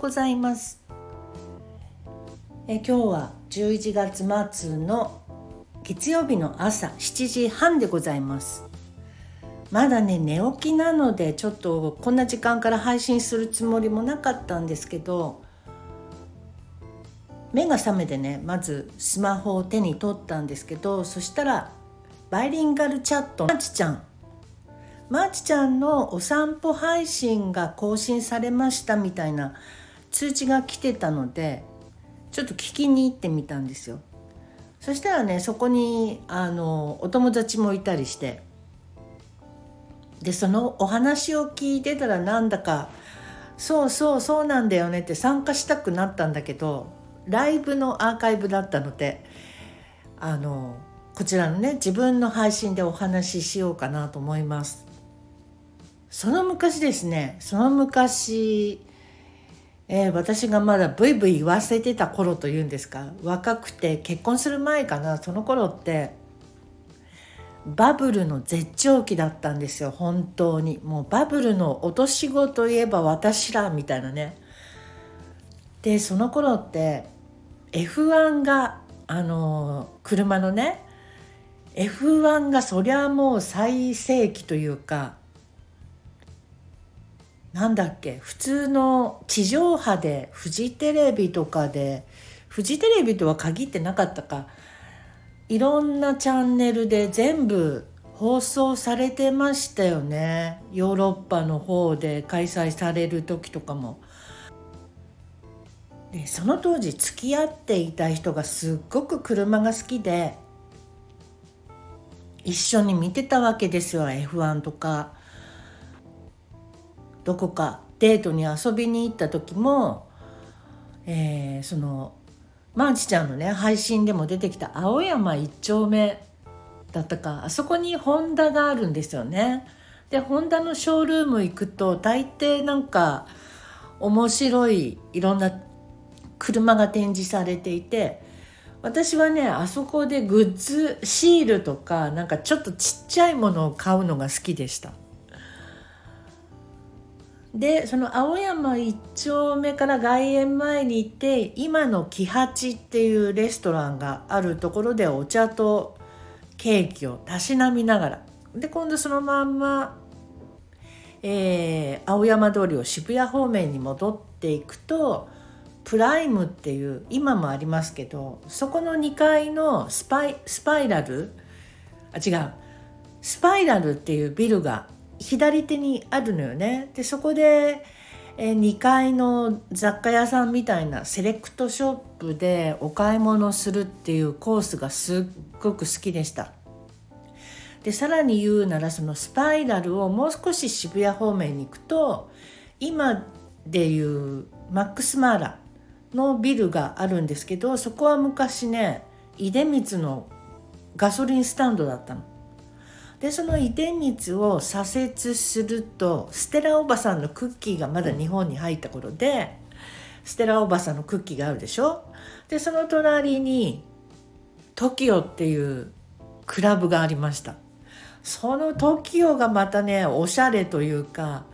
ございます。え今日は11月末の月曜日の朝7時半でございます。まだね寝起きなのでちょっとこんな時間から配信するつもりもなかったんですけど目が覚めてねまずスマホを手に取ったんですけどそしたらバイリンガルチャットマーチちゃん。マーチちゃんのお散歩配信が更新されましたみたいな通知が来てたのでちょっと聞きに行ってみたんですよ。そしたらねそこにあのお友達もいたりしてでそのお話を聞いてたらなんだかそうそうそうなんだよねって参加したくなったんだけどライブのアーカイブだったのであのこちらのね自分の配信でお話ししようかなと思います。その昔ですねその昔、えー、私がまだブイブイ言わせてた頃というんですか？若くて結婚する前かな？その頃ってバブルの絶頂期だったんですよ。本当に。もうバブルの落とし子といえば私らみたいなね。でその頃って F1 があの車のね F1 がそりゃもう最盛期というかなんだっけ？普通の地上波でフジテレビとかでフジテレビとは限ってなかったか。いろんなチャンネルで全部放送されてましたよね。ヨーロッパの方で開催される時とかも。でその当時付き合っていた人がすっごく車が好きで一緒に見てたわけですよ。F1 とか。どこかデートに遊びに行った時も、えー、そのマーチちゃんのね配信でも出てきた青山一丁目だったかあそこにホンダがあるんですよね。でホンダのショールーム行くと大抵なんか面白いいろんな車が展示されていて私はねあそこでグッズシールとかなんかちょっとちっちゃいものを買うのが好きでしたでその青山一丁目から外苑前に行って今の喜八っていうレストランがあるところでお茶とケーキをたしなみながら。で今度そのまんま、えー、青山通りを渋谷方面に戻っていくとプライムっていう今もありますけどそこの2階のスパイスパイラル？あ違う。スパイラルっていうビルが左手にあるのよね。でそこでえ2階の雑貨屋さんみたいなセレクトショップでお買い物するっていうコースがすっごく好きでした。でさらに言うならそのスパイラルをもう少し渋谷方面に行くと今でいうマックスマーラのビルがあるんですけどそこは昔ね出光のガソリンスタンドだったの。でその出光を左折するとステラおばさんのクッキーがまだ日本に入った頃でステラおばさんのクッキーがあるでしょ？でその隣に TOKIO っていうクラブがありました。その TOKIO がまたねおしゃれというか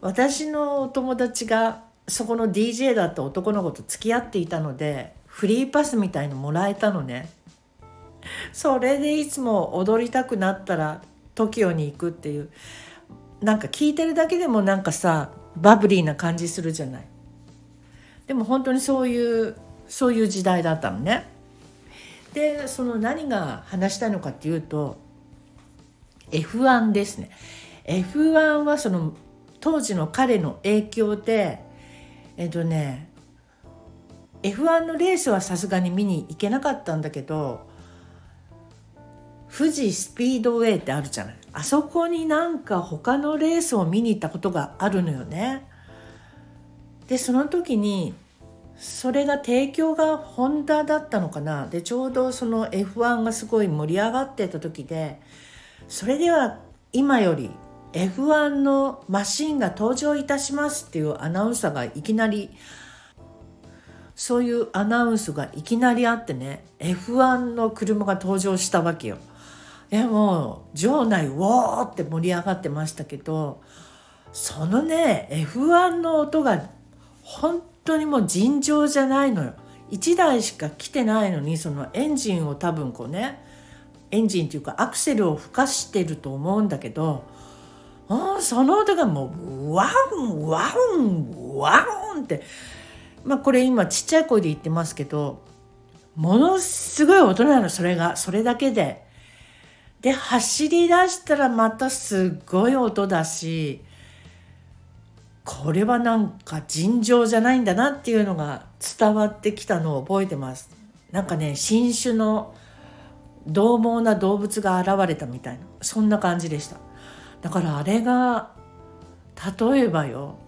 私のお友達がそこの DJ だった男の子と付き合っていたのでフリーパスみたいのもらえたのね。それでいつも踊りたくなったら TOKIO に行くっていう。なんか聞いてるだけでもなんかさバブリーな感じするじゃない。でも本当にそういうそういう時代だったのね。でその何が話したいのかっていうと F1 ですね。F1 はその当時の彼の影響でえっとね F1 のレースはさすがに見に行けなかったんだけど富士スピードウェイってあるじゃない。あそこになんか他のレースを見に行ったことがあるのよね。でその時にそれが提供がホンダだったのかな。でちょうどその F1 がすごい盛り上がってた時でそれでは今より F1 のマシンが登場いたしますっていうアナウンサーがいきなりそういうアナウンスがいきなりあってね F1 の車が登場したわけよ。でも場内ウォーって盛り上がってましたけどそのね F1 の音が本当にもう尋常じゃないのよ1台しか来てないのにそのエンジンを多分こうねエンジンっていうかアクセルを吹かしてると思うんだけどその音がもうワンワンワンってまあこれ今ちっちゃい声で言ってますけどものすごい音なのそれがそれだけで。で走り出したらまたすっごい音だしこれはなんか尋常じゃないんだなっていうのが伝わってきたのを覚えてます。なんかね新種の獰猛な動物が現れたみたいなそんな感じでした。だからあれが例えばよ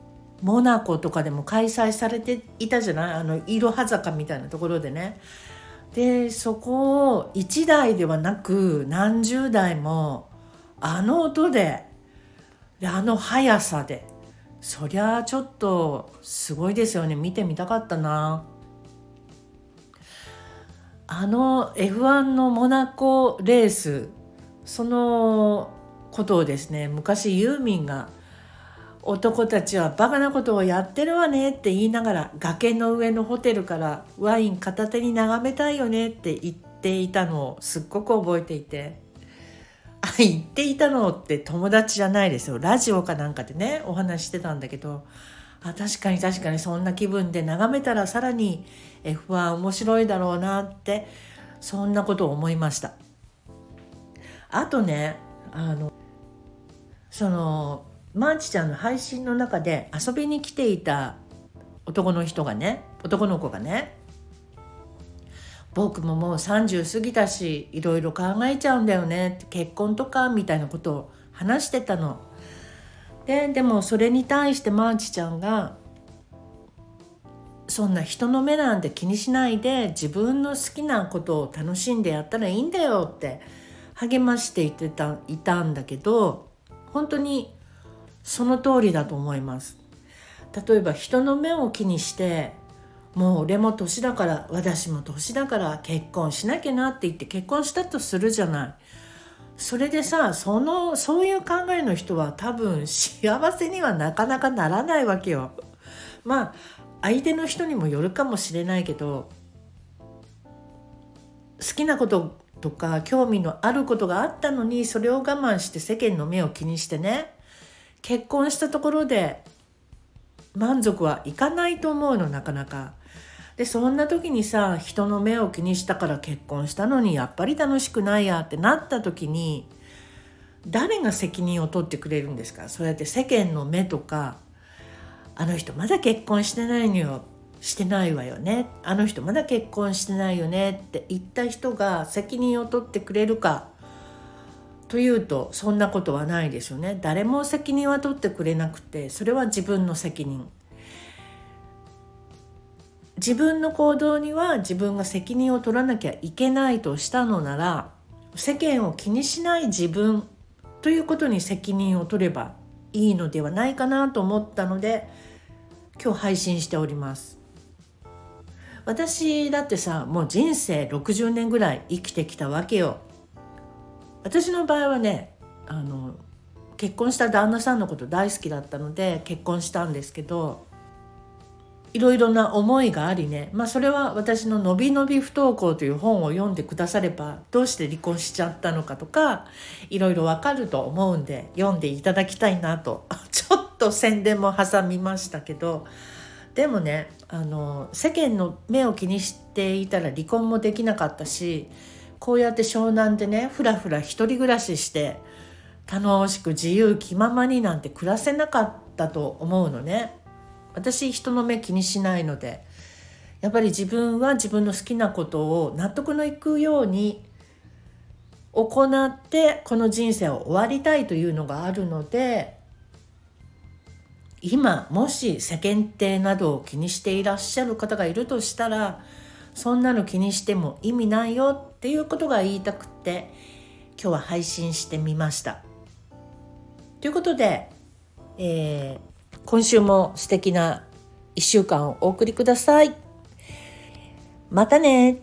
モナコとかでも開催されていたじゃない？あのいろは坂みたいなところでね。でそこを1台ではなく何十台もあの音でであの速さでそりゃちょっとすごいですよね。見てみたかったな。あの F1 のモナコレースそのことをですね昔ユーミンが男たちはバカなことをやってるわねって言いながら崖の上のホテルからワイン片手に眺めたいよねって言っていたのをすっごく覚えていて。あ言っていたのって友達じゃないですよ。ラジオかなんかでねお話してたんだけど。あ確かに確かにそんな気分で眺めたらさらに F1 面白いだろうなってそんなことを思いました。あとねあのそのマーチちゃんの配信の中で遊びに来ていた男の人がね男の子がね僕ももう30過ぎたしいろいろ考えちゃうんだよね結婚とかみたいなことを話してたの。ででもそれに対してマーチちゃんがそんな人の目なんて気にしないで自分の好きなことを楽しんでやったらいいんだよって励ましていてたいたんだけど本当にその通りだと思います。例えば人の目を気にしてもう俺も年だから私も年だから結婚しなきゃなって言って結婚したとするじゃない。それでさそのそういう考えの人は多分幸せにはなかなかならないわけよ。まあ相手の人にもよるかもしれないけど好きなこととか興味のあることがあったのにそれを我慢して世間の目を気にしてね結婚したところで満足はいかないと思うのなかなか。でそんな時にさ人の目を気にしたから結婚したのにやっぱり楽しくないやってなった時に誰が責任を取ってくれるんですか？そうやって世間の目とかあの人まだ結婚してないのよしてないわよねあの人まだ結婚してないよねって言った人が責任を取ってくれるかというとそんなことはないですよね。誰も責任は取ってくれなくてそれは自分の責任。自分の行動には自分が責任を取らなきゃいけないとしたのなら世間を気にしない自分ということに責任を取ればいいのではないかなと思ったので今日配信しております。私だってさもう人生60年ぐらい生きてきたわけよ。私の場合はねあの結婚した旦那さんのこと大好きだったので結婚したんですけどいろいろな思いがありね、まあ、それは私の「のびのび不登校」という本を読んでくださればどうして離婚しちゃったのかとかいろいろわかると思うんで読んでいただきたいなと ちょっと宣伝も挟みましたけどでもねあの世間の目を気にしていたら離婚もできなかったしこうやって湘南でねふらふら一人暮らしして楽しく自由気ままになんて暮らせなかったと思うのね。私人の目気にしないのでやっぱり自分は自分の好きなことを納得のいくように行ってこの人生を終わりたいというのがあるので今もし世間体などを気にしていらっしゃる方がいるとしたらそんなの気にしても意味ないよっていうことが言いたくって今日は配信してみました。ということで、えー今週も素敵な1週間をお送りください。またね